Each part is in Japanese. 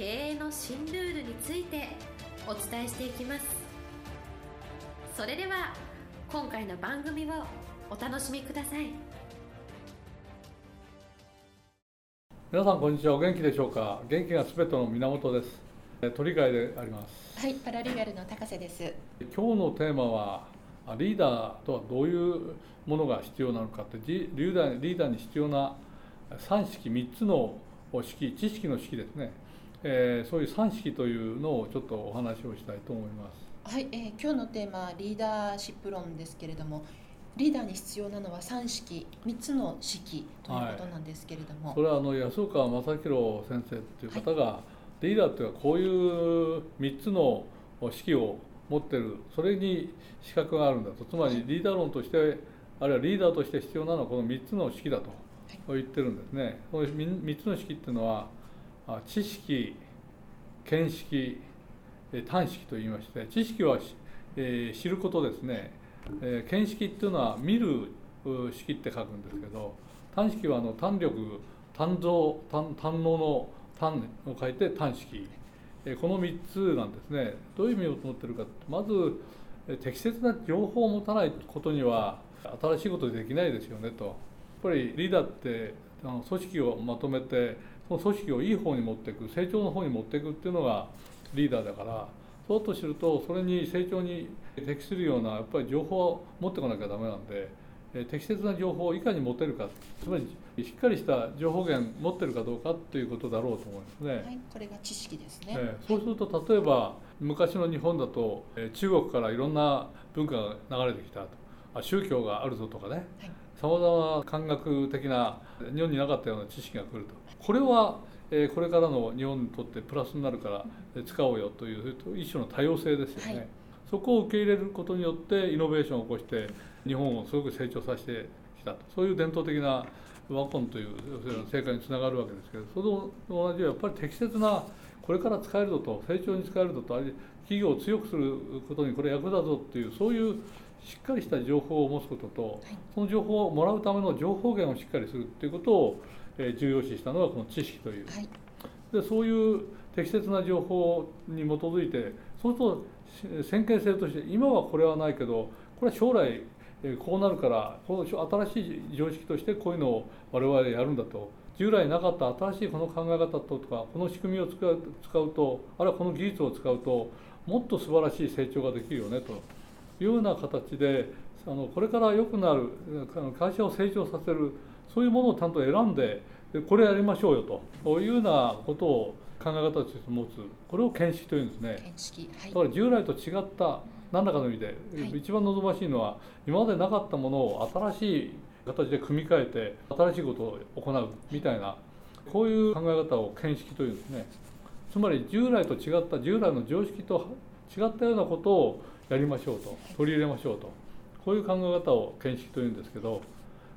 経営の新ルールについてお伝えしていきます。それでは今回の番組をお楽しみください。皆さんこんにちは。お元気でしょうか？元気がすべての源です。鳥飼であります。はいパラリーガルの高瀬です。今日のテーマはリーダーとはどういうものが必要なのかってリーダーリーダーに必要な3式3つの式知識の式ですねえー、そういう3式というのをちょっとお話をしたいと思います。はい、えー、今日のテーマリーダーシップ論ですけれどもリーダーに必要なのは3式3つの式ということなんですけれども、はい、それはあの安岡正弘先生という方が、はい、リーダーというのはこういう3つの式を持ってるそれに資格があるんだと。つまりリーダー論としてあるいはリーダーとして必要なのはこの3つの式だと言ってるんですね。この3つの式っていうのは知識見識短識といいまして知識は、えー、知ることですね、えー、見識っていうのは見る式って書くんですけど短識はあの単力単造単単能の単を書いて短式、えー、この3つなんですね。どういう意味を持ってるかまずえ適切な情報を持たないことには新しいことできないですよねと。やっぱりリーダーってあの組織をまとめてその組織をいい方に持っていく成長の方に持っていくっていうのがリーダーだからそうとするとそれに成長に適するようなやっぱり情報を持ってこなきゃダメなんで適切な情報をいかに持てるかつまりしっかりした情報源持ってるかどうかということだろうと思いますね。はい、これが知識ですね、えー、そうすると例えば昔の日本だと中国からいろんな文化が流れてきたと。あ宗教があるぞとかねさまざまな感覚的な日本になかったような知識が来ると。これはこれからの日本にとってプラスになるから使おうよという一種の多様性ですよね、はい、そこを受け入れることによってイノベーションを起こして日本をすごく成長させてきたと。そういう伝統的なワコンという成果につながるわけですけどそれと同じやっぱり適切なこれから使えるぞと成長に使えるぞと企業を強くすることにこれ役立つぞっていうそういうしっかりした情報を持つことと、その情報をもらうための情報源をしっかりするっていうことをえ重要視したのがこの知識という、はい、でそういう適切な情報に基づいてそうすると先見性として今はこれはないけどこれは将来こうなるからこの新しい常識としてこういうのを我々やるんだと従来なかった新しいこの考え方とかこの仕組みを使う使うとあるいはこの技術を使うともっと素晴らしい成長ができるよねと。いうような形であのこれから良くなる会社を成長させるそういうものをちゃんと選んでこれやりましょうよと。いうようなことを考え方として持つ。これを見識というんですね、はい、だから従来と違った何らかの意味で、はい、一番望ましいのは今までなかったものを新しい形で組み替えて新しいことを行うみたいなこういう考え方を見識というんですね。つまり従来と違った従来の常識と違ったようなことをやりましょうと取り入れましょうと。こういう考え方を見識というんですけど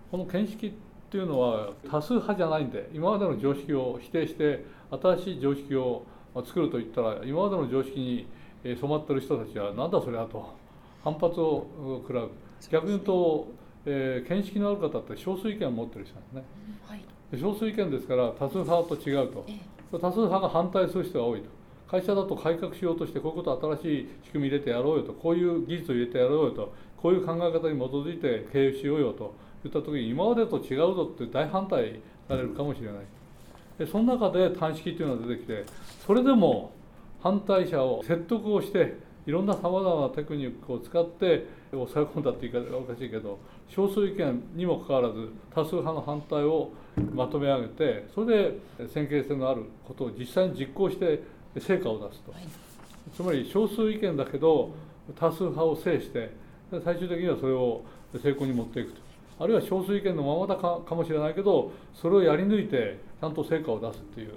この見識っていうのは多数派じゃないんで今までの常識を否定して新しい常識を作るといったら今までの常識に染まってる人たちはなんだそれはと反発を食らう。逆に言うと、えー、見識のある方って少数意見を持ってる人なんですね、はい、少数意見ですから多数派と違うと、多数派が反対する人が多いと会社だと改革しようとしてこういうこと新しい仕組み入れてやろうよとこういう技術を入れてやろうよとこういう考え方に基づいて経営しようよと言った時に今までと違うぞって大反対されるかもしれないでその中で短式っていうのが出てきてそれでも反対者を説得をしていろんなさまざまなテクニックを使って抑え込んだって言い方がおかしいけど少数意見にもかかわらず多数派の反対をまとめ上げてそれで先見性のあることを実際に実行して成果を出すと、はい、つまり少数意見だけど多数派を制して最終的にはそれを成功に持っていくと。あるいは少数意見のままだかかもしれないけどそれをやり抜いてちゃんと成果を出すっていう。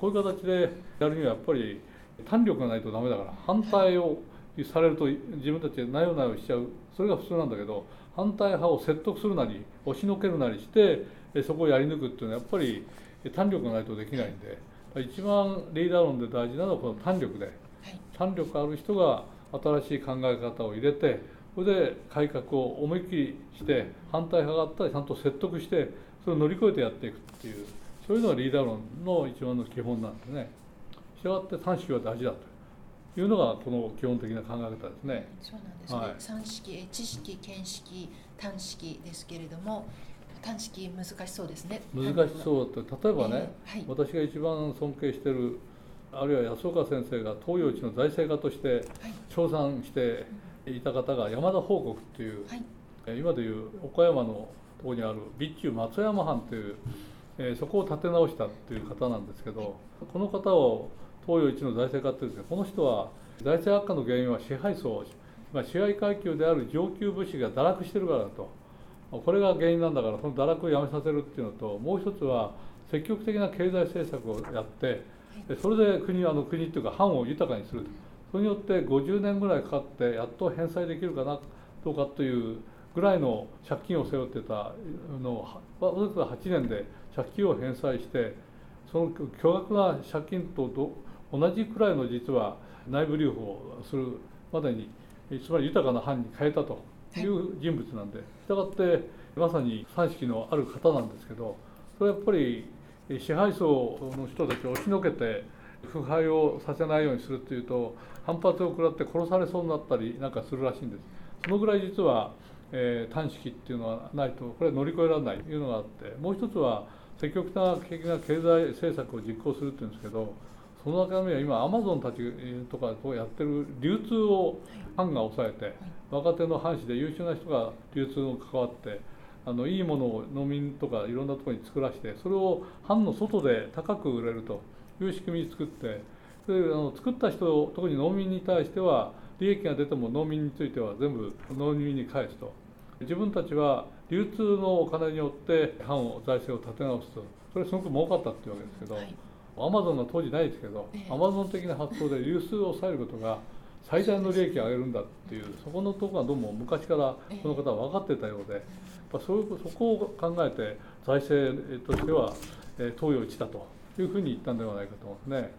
こういう形でやるにはやっぱり胆力がないとダメだから反対をされると自分たちでなよなよしちゃうそれが普通なんだけど反対派を説得するなり押しのけるなりしてそこをやり抜くっていうのはやっぱり胆力がないとできないんで一番リーダー論で大事なのはこの胆力で胆力ある人が新しい考え方を入れてそれで改革を思いっきりして反対派があったらちゃんと説得してそれを乗り越えてやっていくっていうそういうのがリーダー論の一番の基本なんですね。したがって短式は大事だというのがこの基本的な考え方ですね。そうなんですね。はい、三式、知識、見識、短式ですけれども、短式難しそうですね。難しそうって例えばね、えーはい、私が一番尊敬しているあるいは安岡先生が東洋一の財政家として称賛していた方が山田報告っていう、はい、今でいう岡山のところにある備中松山藩という、えー、そこを立て直したっていう方なんですけど、この方を東洋一の財政家っていうんですけどこの人は財政悪化の原因は支配層、ま、支配階級である上級武士が堕落してるからだと。これが原因なんだからその堕落をやめさせるっていうのともう一つは積極的な経済政策をやってそれで国あの国っていうか藩を豊かにするそれによって50年ぐらいかかってやっと返済できるかなどうかというぐらいの借金を背負ってたのをわずか8年で借金を返済してその巨額な借金と同じくらいの実は内部留保をするまでにつまり豊かな藩に変えたという人物なんでしたがってまさに三式のある方なんですけどそれはやっぱり支配層の人たちを押しのけて腐敗をさせないようにするっていうと反発を食らって殺されそうになったりなんかするらしいんです。そのぐらい実は、えー、短式っていうのはないとこれは乗り越えられないというのがあってもう一つは積極的な経済政策を実行するっていうんですけどその中身は今アマゾンたちとかとやってる流通を藩が抑えて若手の藩士で優秀な人が流通を関わってあのいいものを農民とかいろんなところに作らせてそれを藩の外で高く売れるという仕組みに作ってであの作った人特に農民に対しては利益が出ても農民については全部農民に返すと。自分たちは流通のお金によって藩を財政を立て直すと。それすごく儲かったっていうわけですけど、はい。アマゾンが当時ないですけど、アマゾン的な発想で流出を抑えることが最大の利益を上げるんだっていうそこのところがどうも昔からこの方は分かってたようで、やっぱそういうそこを考えて財政としては東洋一だというふうに言ったんではないかと思うんですね。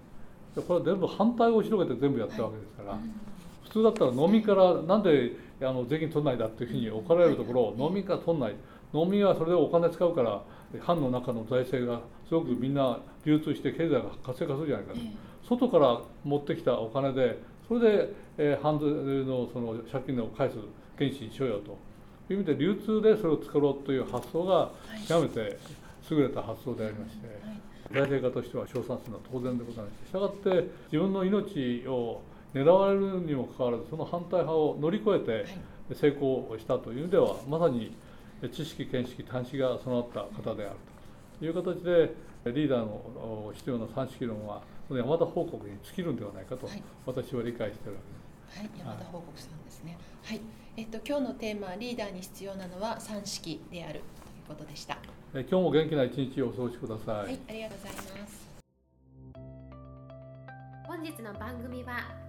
これは全部反対を広げて全部やったわけですから、普通だったら農民からなんであの税金取んないだっていうふうに置かれるところを農民から取んない。農民はそれでお金使うから藩の中の財政がすごくみんな流通して経済が活性化するじゃないかと、外から持ってきたお金でそれで、えー、藩のその借金を返す原資にしようよと。いう意味で流通でそれを作ろうという発想が極めて優れた発想でありまして、財政家としては称賛するのは当然でございましてしたがって自分の命を狙われるにもかかわらずその反対派を乗り越えて成功したという意味ではまさに知識見識端子が備わった方であるという形でリーダーの必要な三式論は山田報告に尽きるんではないかと、私は理解しているわけです。はい、山田報告さんですね。はい、えっと今日のテーマリーダーに必要なのは三式であるということでした。え今日も元気な一日をお過ごしください。はい、ありがとうございます。本日の番組は